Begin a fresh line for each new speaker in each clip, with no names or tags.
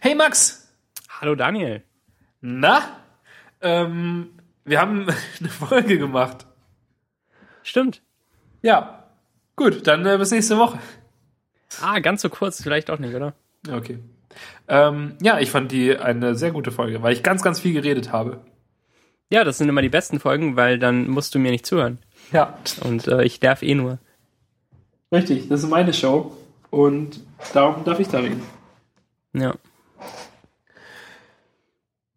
Hey Max!
Hallo Daniel.
Na? Ähm, wir haben eine Folge gemacht.
Stimmt.
Ja. Gut, dann äh, bis nächste Woche.
Ah, ganz so kurz vielleicht auch nicht, oder?
Okay. Ähm, ja, ich fand die eine sehr gute Folge, weil ich ganz, ganz viel geredet habe.
Ja, das sind immer die besten Folgen, weil dann musst du mir nicht zuhören.
Ja.
Und äh, ich darf eh nur.
Richtig, das ist meine Show und darum darf ich da reden.
Ja.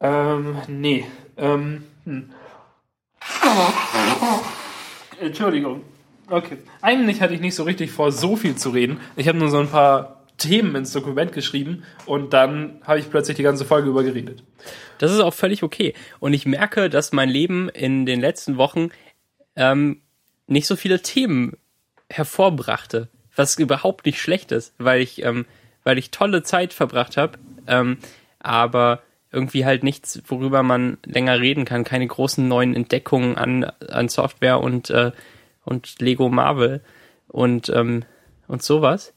Ähm, nee. Ähm, hm. Entschuldigung. Okay. Eigentlich hatte ich nicht so richtig vor, so viel zu reden. Ich habe nur so ein paar Themen ins Dokument geschrieben und dann habe ich plötzlich die ganze Folge über geredet.
Das ist auch völlig okay. Und ich merke, dass mein Leben in den letzten Wochen ähm, nicht so viele Themen hervorbrachte, was überhaupt nicht schlecht ist, weil ich, ähm, weil ich tolle Zeit verbracht habe, ähm, aber irgendwie halt nichts, worüber man länger reden kann, keine großen neuen Entdeckungen an, an Software und, äh, und Lego Marvel und, ähm, und sowas.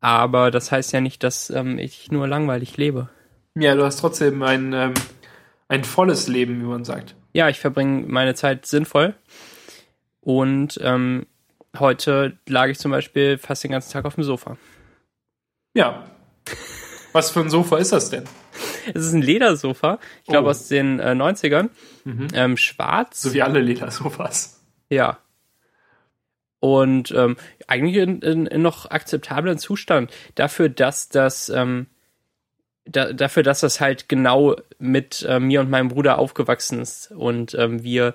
Aber das heißt ja nicht, dass ähm, ich nur langweilig lebe.
Ja, du hast trotzdem ein, ähm, ein volles Leben, wie man sagt.
Ja, ich verbringe meine Zeit sinnvoll. Und ähm, heute lag ich zum Beispiel fast den ganzen Tag auf dem Sofa.
Ja. Was für ein Sofa ist das denn?
Es ist ein Ledersofa, ich glaube
Oh.
aus den äh, 90ern.
Mhm.
Ähm, schwarz.
So wie alle Ledersofas.
Ja. Und ähm, eigentlich in, in, in noch akzeptablen Zustand. Dafür, dass das, ähm, da, dafür, dass das halt genau mit äh, mir und meinem Bruder aufgewachsen ist und ähm, wir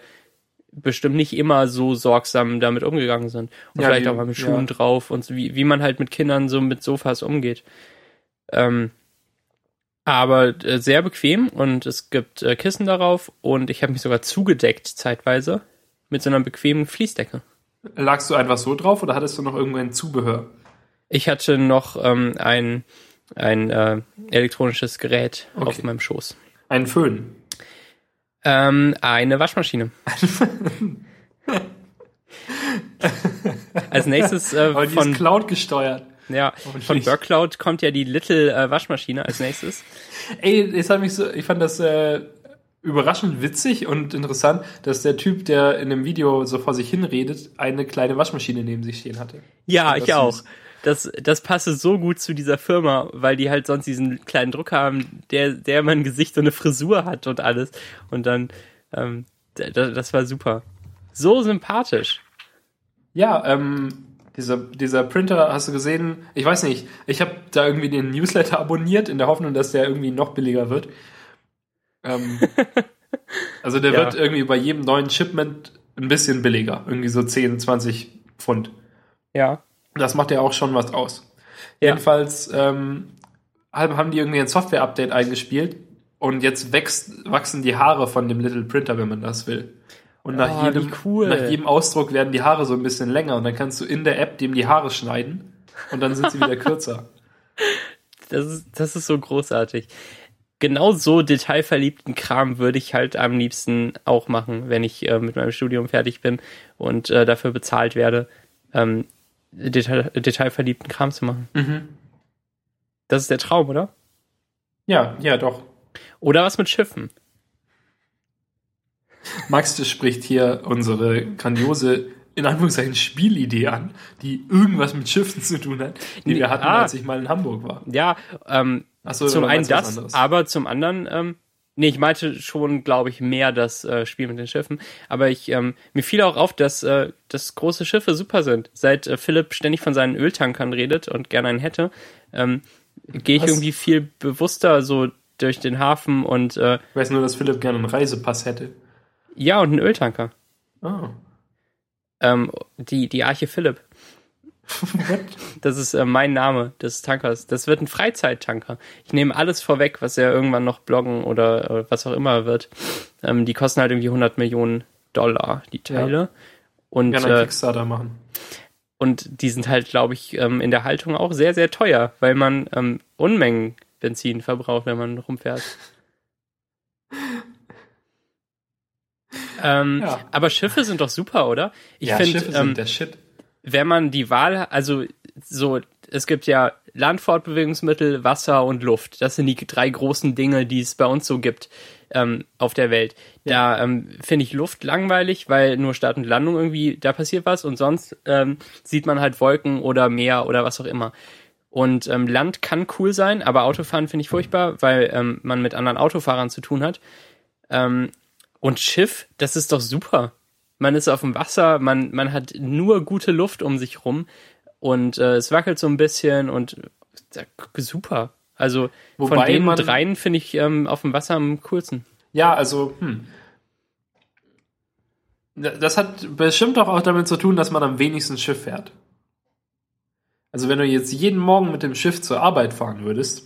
bestimmt nicht immer so sorgsam damit umgegangen sind. Und
Ja,
vielleicht
wie-
auch mal mit
ja.
Schuhen drauf und so, wie, wie man halt mit Kindern so mit Sofas umgeht. Ähm, aber äh, sehr bequem und es gibt äh, Kissen darauf und ich habe mich sogar zugedeckt zeitweise mit so einer bequemen Fließdecke.
Lagst du einfach so drauf oder hattest du noch irgendein Zubehör?
Ich hatte noch ähm, ein, ein äh, elektronisches Gerät
Okay.
auf meinem Schoß.
Einen Föhn.
Ähm, eine Waschmaschine. Als nächstes äh,
Aber die ist
von,
Cloud gesteuert.
Ja, von Workcloud kommt ja die Little äh, Waschmaschine als nächstes.
Ey, es hat mich so, ich fand das äh, überraschend witzig und interessant, dass der Typ, der in dem Video so vor sich hin redet, eine kleine Waschmaschine neben sich stehen hatte.
Ja, ich
das
auch.
süß.
Das, das passe so gut zu dieser Firma, weil die halt sonst diesen kleinen Drucker haben, der, der mein Gesicht so eine Frisur hat und alles. Und dann, ähm, das war super. So sympathisch.
Ja, ähm, dieser, dieser Printer, hast du gesehen, ich weiß nicht, ich habe da irgendwie den Newsletter abonniert, in der Hoffnung, dass der irgendwie noch billiger wird. Ähm, also der
Ja.
wird irgendwie bei jedem neuen Shipment ein bisschen billiger, irgendwie so 10, 20 Pfund.
Ja.
Das macht ja auch schon was aus.
Ja.
Jedenfalls ähm, haben haben die irgendwie ein Software-Update eingespielt und jetzt wächst, wachsen die Haare von dem Little Printer, wenn man das will. Und nach,
Oh,
jedem,
cool.
nach jedem Ausdruck werden die Haare so ein bisschen länger und dann kannst du in der App dem die Haare schneiden und dann sind sie wieder kürzer.
Das ist, das ist so großartig. Genau so detailverliebten Kram würde ich halt am liebsten auch machen, wenn ich äh, mit meinem Studium fertig bin und äh, dafür bezahlt werde, ähm, Detail, detailverliebten Kram zu machen.
Mhm.
Das ist der Traum, oder?
Ja, ja, doch.
Oder was mit Schiffen.
Max spricht hier unsere grandiose, in Anführungszeichen, Spielidee an, die irgendwas mit Schiffen zu tun hat, die
Nee,
wir hatten,
ah.
als ich mal in Hamburg war.
Ja, ähm,
Achso,
zum einen das, aber zum anderen, ähm, nee, ich meinte schon, glaube ich, mehr das äh, Spiel mit den Schiffen. Aber ich, ähm, mir fiel auch auf, dass, äh, dass große Schiffe super sind. Seit äh, Philipp ständig von seinen Öltankern redet und gerne einen hätte, ähm, gehe ich
Was?
irgendwie viel bewusster so durch den Hafen und äh,
Ich weiß nur, dass Philipp gerne einen Reisepass hätte.
Ja, und einen Öltanker.
Oh.
Ähm, die, die Arche Philipp. Das ist äh, mein Name des Tankers. Das wird ein Freizeittanker. Ich nehme alles vorweg, was er irgendwann noch bloggen oder äh, was auch immer wird. Ähm, die kosten halt irgendwie 100 Millionen Dollar, die Teile. Und,
Gerne einen
äh,
Kickstarter machen.
und die sind halt, glaube ich, ähm, in der Haltung auch sehr, sehr teuer, weil man ähm, Unmengen Benzin verbraucht, wenn man rumfährt. Ähm,
Ja.
Aber Schiffe sind doch super, oder? Ich
ja,
finde,
Schiffe
ähm,
sind der Shit.
wenn man die Wahl, also so es gibt ja Landfortbewegungsmittel, Wasser und Luft. Das sind die drei großen Dinge, die es bei uns so gibt ähm, auf der Welt. Da ähm, finde ich Luft langweilig, weil nur Start und Landung irgendwie, da passiert was und sonst ähm, sieht man halt Wolken oder Meer oder was auch immer. Und ähm, Land kann cool sein, aber Autofahren finde ich furchtbar, weil ähm, man mit anderen Autofahrern zu tun hat. Ähm, und Schiff, das ist doch super. Man ist auf dem Wasser, man, man hat nur gute Luft um sich rum und äh, es wackelt so ein bisschen und äh, super. Also
Wobei
von den
man-
dreien finde ich ähm, auf dem Wasser am coolsten.
Ja, also, hm. Das hat bestimmt auch, auch damit zu tun, dass man am wenigsten Schiff fährt. Also wenn du jetzt jeden Morgen mit dem Schiff zur Arbeit fahren würdest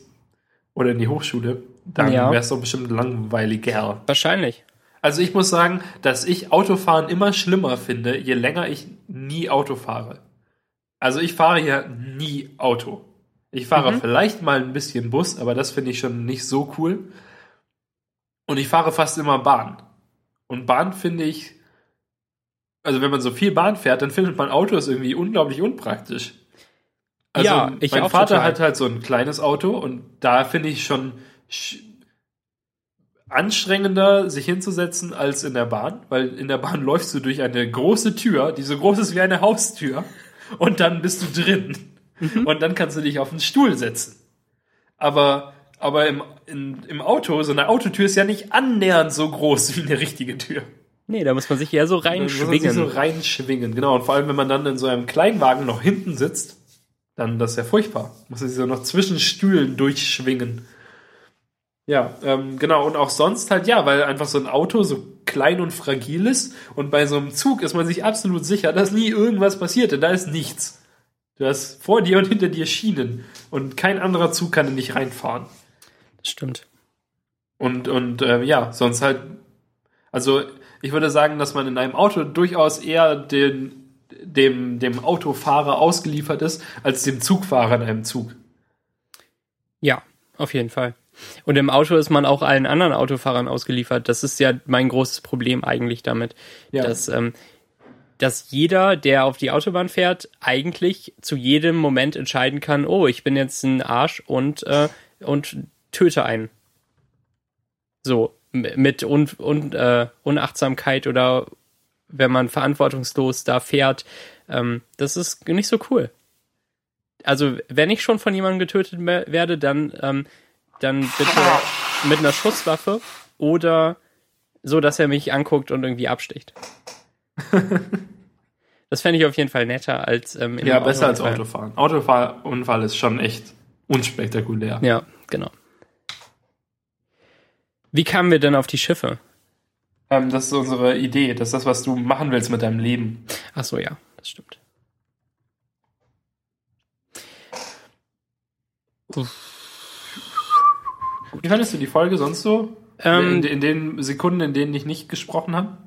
oder in die Hochschule, dann
Ja.
wär's doch bestimmt langweiliger.
Wahrscheinlich.
Also ich muss sagen, dass ich Autofahren immer schlimmer finde, je länger ich nie Auto fahre. Also ich fahre ja nie Auto. Ich fahre
Mhm.
vielleicht mal ein bisschen Bus, aber das finde ich schon nicht so cool. Und ich fahre fast immer Bahn. Und Bahn finde ich, also wenn man so viel Bahn fährt, dann findet man Autos irgendwie unglaublich unpraktisch. Also
Ja, ich
mein Vater
total.
hat halt so ein kleines Auto und da finde ich schon sch- anstrengender, sich hinzusetzen als in der Bahn, weil in der Bahn läufst du durch eine große Tür, die so groß ist wie eine Haustür, und dann bist du drin.
Mhm.
Und dann kannst du dich auf den Stuhl setzen. Aber, aber im, in, im Auto, so eine Autotür ist ja nicht annähernd so groß wie eine richtige Tür.
Nee, da muss man sich eher so
Da muss man sich
reinschwingen.
So reinschwingen, genau. Und vor allem, wenn man dann in so einem Kleinwagen noch hinten sitzt, dann das ist ja furchtbar. Muss man sich so noch zwischen Stühlen durchschwingen. Ja, ähm, genau. Und auch sonst halt, ja, weil einfach so ein Auto so klein und fragil ist. Und bei so einem Zug ist man sich absolut sicher, dass nie irgendwas passiert. Denn da ist nichts. Du hast vor dir und hinter dir Schienen. Und kein anderer Zug kann in dich reinfahren.
Das stimmt.
Und, und äh, ja, sonst halt, also ich würde sagen, dass man in einem Auto durchaus eher den, dem, dem Autofahrer ausgeliefert ist, als dem Zugfahrer in einem Zug.
Ja, auf jeden Fall. Und im Auto ist man auch allen anderen Autofahrern ausgeliefert. Das ist ja mein großes Problem eigentlich damit,
Ja.
dass, ähm, dass jeder, der auf die Autobahn fährt, eigentlich zu jedem Moment entscheiden kann, oh, ich bin jetzt ein Arsch und, äh, und töte einen. So, mit un, un, äh, Unachtsamkeit oder wenn man verantwortungslos da fährt. Ähm, das ist nicht so cool. Also, wenn ich schon von jemandem getötet werde, dann, ähm, dann bitte mit einer Schusswaffe oder so, dass er mich anguckt und irgendwie absticht. das fände ich auf jeden Fall netter als ähm, in
Ja,
einem
besser als. Autofahren. Autofahrunfall ist schon echt unspektakulär.
Ja, genau. Wie kamen wir denn auf die Schiffe?
Ähm, das ist unsere Idee. Das ist das, was du machen willst mit deinem Leben.
Ach so, ja, das stimmt.
Wie fandest du die Folge sonst so?
Ähm,
in, in den Sekunden, in denen ich nicht gesprochen habe?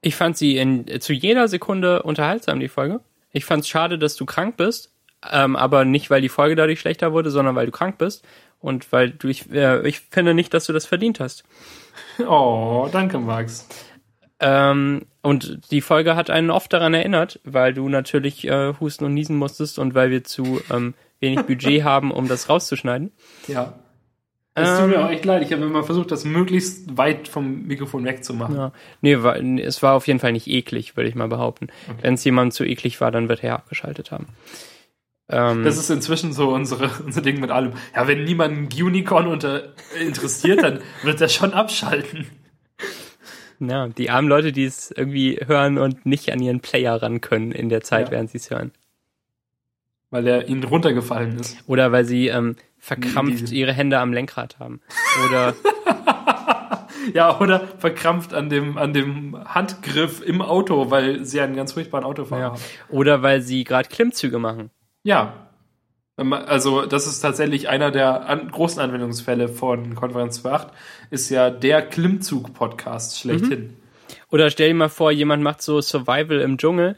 Ich fand sie in, zu jeder Sekunde unterhaltsam, die Folge. Ich fand es schade, dass du krank bist, ähm, aber nicht, weil die Folge dadurch schlechter wurde, sondern weil du krank bist und weil du, ich, äh, ich finde nicht, dass du das verdient hast.
Oh, danke, Max.
Ähm, und die Folge hat einen oft daran erinnert, weil du natürlich äh, husten und niesen musstest und weil wir zu ähm, wenig Budget haben, um das rauszuschneiden.
Ja. Es tut
Ähm,
mir auch echt leid. Ich habe immer versucht, das möglichst weit vom Mikrofon wegzumachen.
Ja. Nee, war, es war auf jeden Fall nicht eklig, würde ich mal behaupten. Wenn es jemandem zu eklig war, dann wird er abgeschaltet haben. Ähm,
Das ist inzwischen so unsere, unser Ding mit allem. Ja, wenn niemand ein Unicorn unter, interessiert, dann wird er schon abschalten.
ja, die armen Leute, die es irgendwie hören und nicht an ihren Player ran können in der Zeit,
Ja.
während sie es hören.
Weil er ihnen runtergefallen ist.
Oder weil sie ähm, verkrampft ihre Hände am Lenkrad haben. Oder
Ja, oder verkrampft an dem, an dem Handgriff im Auto, weil sie einen ganz furchtbaren Autofahrer haben.
Oder weil sie gerade Klimmzüge machen.
Ja. Ähm, Also, das ist tatsächlich einer der an, großen Anwendungsfälle von Konferenz für 8, ist ja der Klimmzug-Podcast schlechthin.
Oder stell dir mal vor, jemand macht so Survival im Dschungel,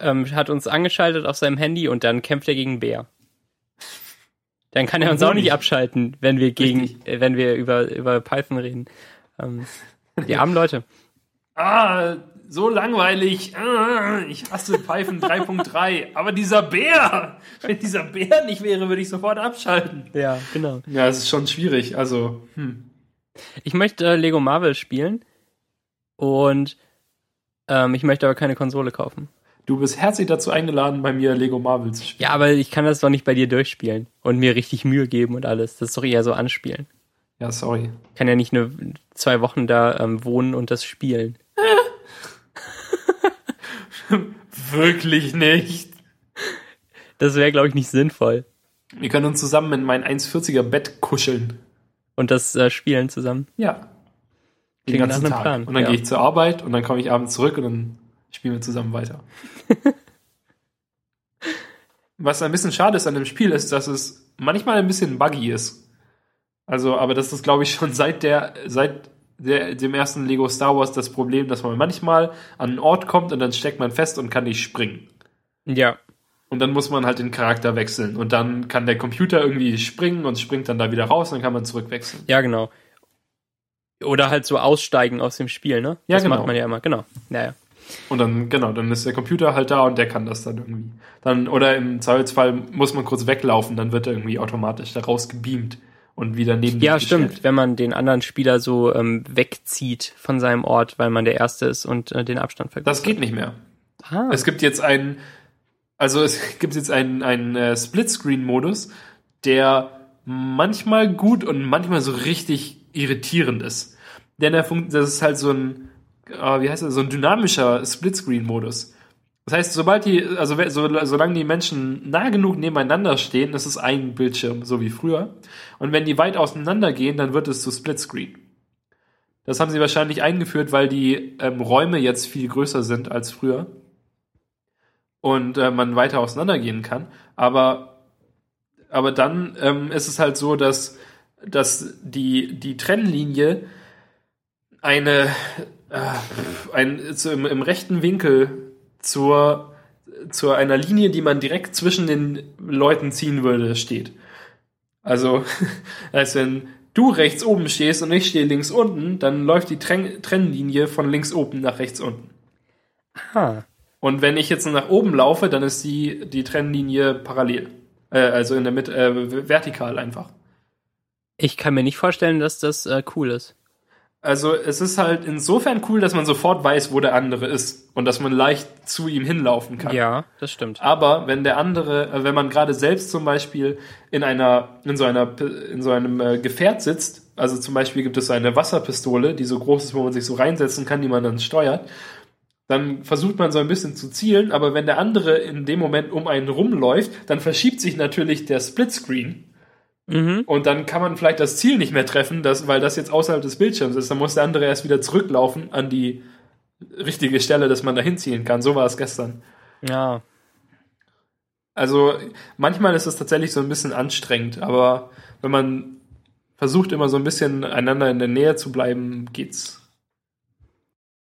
ähm, hat uns angeschaltet auf seinem Handy und dann kämpft er gegen Bär. Dann kann er uns auch nicht abschalten, wenn wir gegen,
Richtig.
äh, wenn wir über, über Python reden. Ähm, die armen Leute.
Ah, so langweilig. Ah, Ich hasse Python 3.3. Aber dieser Bär, wenn dieser Bär nicht wäre, würde ich sofort abschalten.
Ja, genau.
Ja, es ist schon schwierig. Also, hm.
Ich möchte äh, Lego Marvel spielen und ähm, ich möchte aber keine Konsole kaufen.
Du bist herzlich dazu eingeladen, bei mir Lego Marvel zu spielen.
Ja, aber ich kann das doch nicht bei dir durchspielen und mir richtig Mühe geben und alles. Das ist doch eher so anspielen.
Ja, sorry.
Ich kann ja nicht nur zwei Wochen da ähm, wohnen und das spielen.
Wirklich nicht.
Das wäre, glaube ich, nicht sinnvoll.
Wir können uns zusammen in mein 1,40er Bett kuscheln.
Und das äh, Spielen zusammen.
Ja. Den
Klingt
ganzen Tag.
Plan,
Und dann
ja.
gehe ich zur Arbeit und dann komme ich abends zurück und dann spielen wir zusammen weiter. Was ein bisschen schade ist an dem Spiel, ist, dass es manchmal ein bisschen buggy ist. Also, aber das ist, glaube ich, schon seit der, seit der, dem ersten Lego Star Wars das Problem, dass man manchmal an einen Ort kommt und dann steckt man fest und kann nicht springen.
Ja.
Und dann muss man halt den Charakter wechseln. Und dann kann der Computer irgendwie springen und springt dann da wieder raus und dann kann man zurückwechseln.
Ja, genau. Oder halt so aussteigen aus dem Spiel, ne?
Ja,
das
genau.
macht man ja immer, genau. Ja, ja.
Und dann, genau, dann ist der Computer halt da und der kann das dann irgendwie. Dann, oder im Zweifelsfall muss man kurz weglaufen, dann wird er irgendwie automatisch da rausgebeamt und wieder neben
Ja, stimmt.
gestellt.
Wenn man den anderen Spieler so ähm, wegzieht von seinem Ort, weil man der Erste ist und äh, den Abstand vergisst.
Das geht nicht mehr.
ah,
Es gibt jetzt einen, also es gibt jetzt einen, einen äh, Splitscreen-Modus, der manchmal gut und manchmal so richtig irritierend ist. Denn er funkt, das ist halt so ein, äh, wie heißt das, so ein dynamischer Splitscreen-Modus. Das heißt, sobald die, also so, solange die Menschen nah genug nebeneinander stehen, ist ein Bildschirm, so wie früher. Und wenn die weit auseinander gehen, dann wird es zu Splitscreen. Das haben sie wahrscheinlich eingeführt, weil die ähm, Räume jetzt viel größer sind als früher und äh, man weiter auseinandergehen kann. Aber, aber dann ähm, ist es halt so, dass, dass die, die Trennlinie eine, ein, zu, im, im rechten Winkel zur, zu einer Linie, die man direkt zwischen den Leuten ziehen würde, steht. Also, als wenn du rechts oben stehst und ich stehe links unten, dann läuft die Trenn Trennlinie von links oben nach rechts unten.
ah.
Und wenn ich jetzt nach oben laufe, dann ist die, die Trennlinie parallel. Äh, also in der Mitte, äh, vertikal einfach.
Ich kann mir nicht vorstellen, dass das äh, cool ist.
Also es ist halt insofern cool, dass man sofort weiß, wo der andere ist und dass man leicht zu ihm hinlaufen kann.
Ja, das stimmt.
Aber wenn der andere, äh, wenn man gerade selbst zum Beispiel in einer, in so einer, in so einem äh, Gefährt sitzt, also zum Beispiel gibt es so eine Wasserpistole, die so groß ist, wo man sich so reinsetzen kann, die man dann steuert, dann versucht man so ein bisschen zu zielen, aber wenn der andere in dem Moment um einen rumläuft, dann verschiebt sich natürlich der Splitscreen
Mhm.
und dann kann man vielleicht das Ziel nicht mehr treffen, das, weil das jetzt außerhalb des Bildschirms ist. Dann muss der andere erst wieder zurücklaufen an die richtige Stelle, dass man da hinziehen kann. So war es gestern.
Ja.
Also manchmal ist es tatsächlich so ein bisschen anstrengend, aber wenn man versucht immer so ein bisschen einander in der Nähe zu bleiben, geht's.